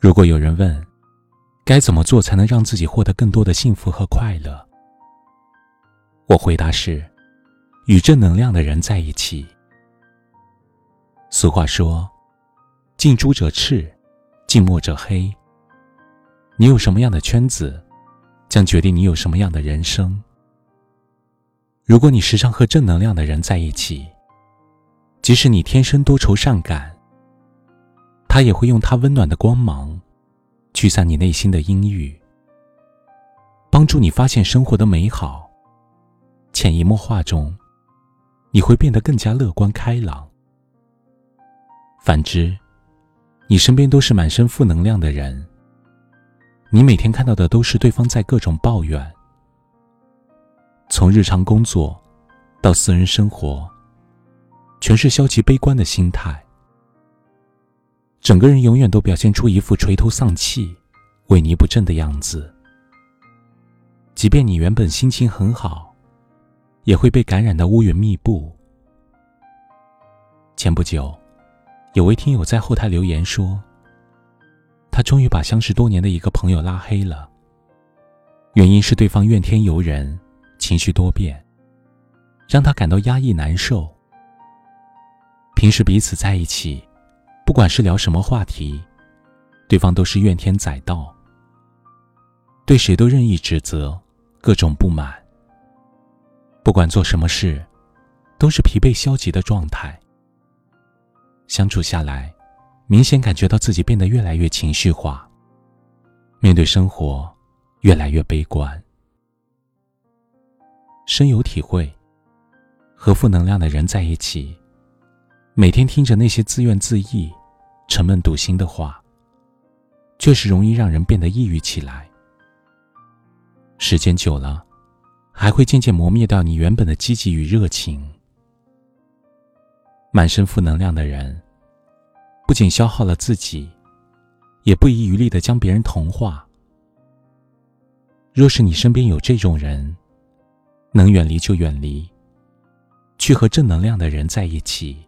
如果有人问，该怎么做才能让自己获得更多的幸福和快乐？我回答是：与正能量的人在一起。俗话说：“近朱者赤，近墨者黑。”你有什么样的圈子，将决定你有什么样的人生。如果你时常和正能量的人在一起，即使你天生多愁善感。他也会用他温暖的光芒，驱散你内心的阴郁，帮助你发现生活的美好。潜移默化中，你会变得更加乐观开朗。反之，你身边都是满身负能量的人，你每天看到的都是对方在各种抱怨，从日常工作到私人生活，全是消极悲观的心态。整个人永远都表现出一副垂头丧气、萎靡不振的样子。即便你原本心情很好，也会被感染的乌云密布。前不久，有位听友在后台留言说，他终于把相识多年的一个朋友拉黑了，原因是对方怨天尤人、情绪多变，让他感到压抑难受。平时彼此在一起。不管是聊什么话题，对方都是怨天载道，对谁都任意指责，各种不满。不管做什么事，都是疲惫消极的状态。相处下来，明显感觉到自己变得越来越情绪化，面对生活越来越悲观。深有体会，和负能量的人在一起，每天听着那些自怨自艾。沉闷笃心的话，确实容易让人变得抑郁起来。时间久了，还会渐渐磨灭掉你原本的积极与热情。满身负能量的人，不仅消耗了自己，也不遗余力的将别人同化。若是你身边有这种人，能远离就远离，去和正能量的人在一起。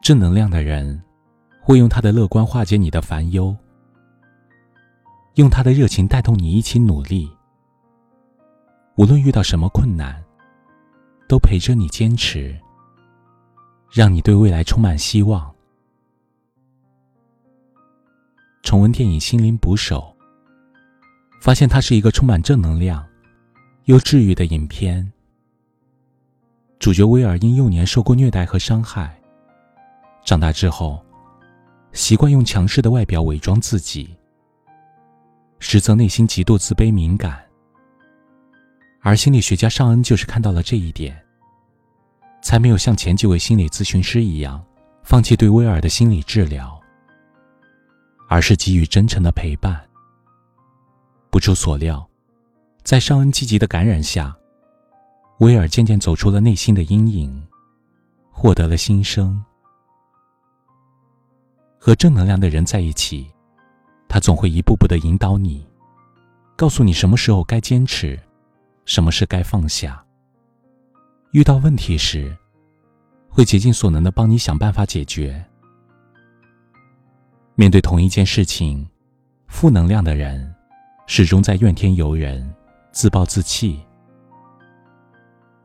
正能量的人，会用他的乐观化解你的烦忧，用他的热情带动你一起努力。无论遇到什么困难，都陪着你坚持，让你对未来充满希望。重温电影《心灵捕手》，发现它是一个充满正能量又治愈的影片。主角威尔因幼年受过虐待和伤害。长大之后，习惯用强势的外表伪装自己，实则内心极度自卑敏感。而心理学家尚恩就是看到了这一点，才没有像前几位心理咨询师一样，放弃对威尔的心理治疗，而是给予真诚的陪伴。不出所料，在尚恩积极的感染下，威尔渐渐走出了内心的阴影，获得了新生。和正能量的人在一起，他总会一步步的引导你，告诉你什么时候该坚持，什么事该放下。遇到问题时，会竭尽所能的帮你想办法解决。面对同一件事情，负能量的人始终在怨天尤人、自暴自弃，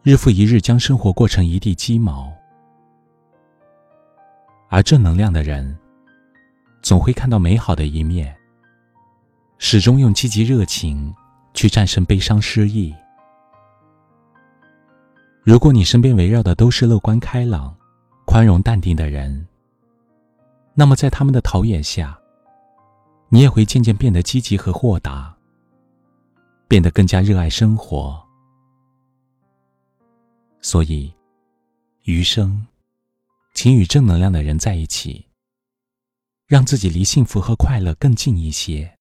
日复一日将生活过成一地鸡毛，而正能量的人。总会看到美好的一面，始终用积极热情去战胜悲伤失意。如果你身边围绕的都是乐观开朗、宽容淡定的人，那么在他们的陶冶下，你也会渐渐变得积极和豁达，变得更加热爱生活。所以，余生，请与正能量的人在一起。让自己离幸福和快乐更近一些。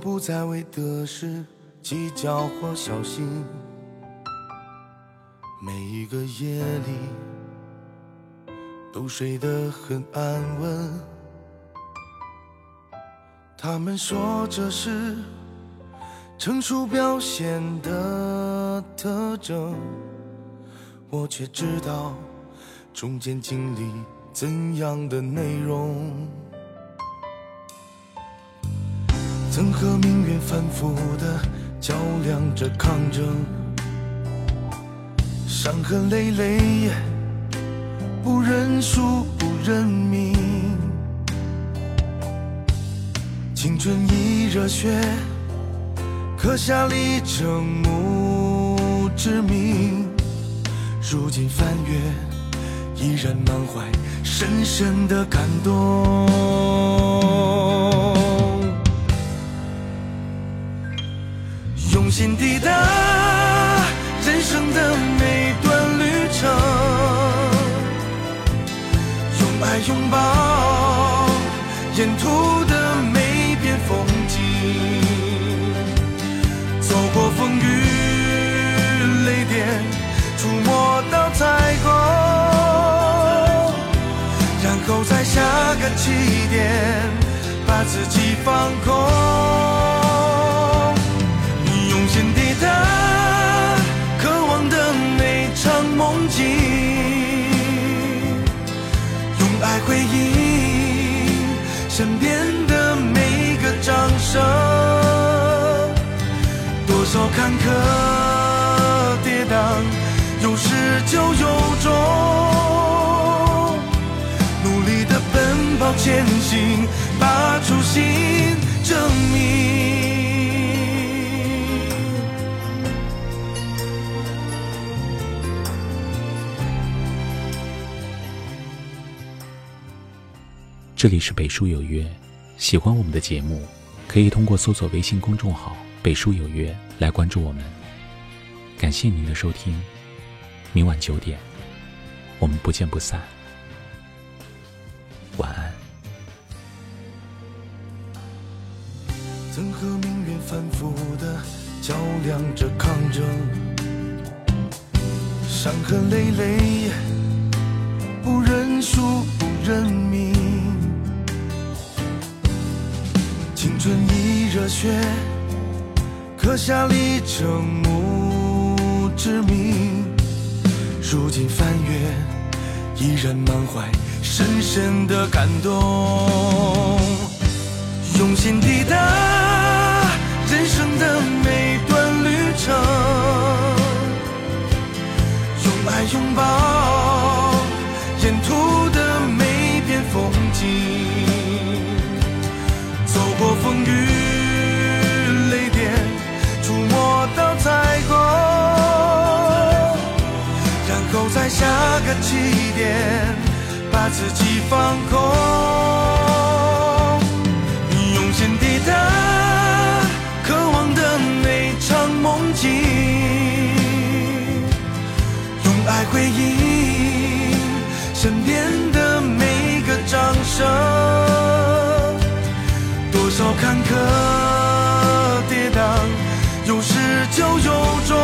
不再为得失计较或小心。每一个夜里都睡得很安稳。他们说这是成熟表现的特征，我却知道中间经历怎样的内容。和命运反复的较量着抗争。伤痕累累，不认输，不认命。青春已热血，刻下里程墓志铭。如今翻阅，依然满怀深深的感动。用心抵达人生的每段旅程。用爱拥抱沿途的每片风景，走过风雨雷电，触摸到彩虹，然后在下个起点把自己放空。回忆身边的每个掌声，多少坎坷跌宕，有始就有终，努力的奔跑前行，把这里是北书有约，喜欢我们的节目，可以通过搜索微信公众号“北书有约”来关注我们。感谢您的收听，明晚九点，我们不见不散。晚安。曾和命运反复的较量着抗争，伤痕累累，不认输，不认命。春已热血，刻下里程墓志铭。如今翻阅，依然满怀深深的感动。用心抵达人生的每段旅程，用爱拥抱走过风雨雷电，触摸到彩虹，然后在下个起点把自己放空，用心抵达渴望的每场梦境，坎坷跌宕，有始就有终。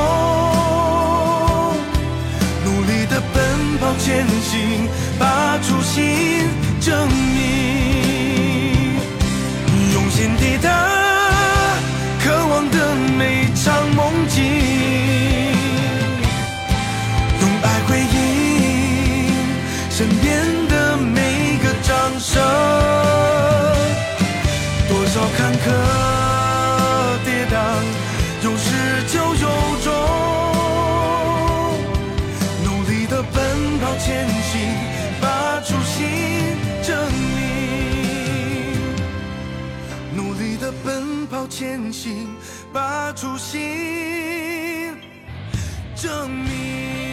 努力的奔跑前行，把初心证明。用心抵达渴望的每场梦境，用爱回应身边的每个掌声。多少坎坷跌宕，有始就有终。努力的奔跑前行，把初心证明。努力的奔跑前行，把初心证明。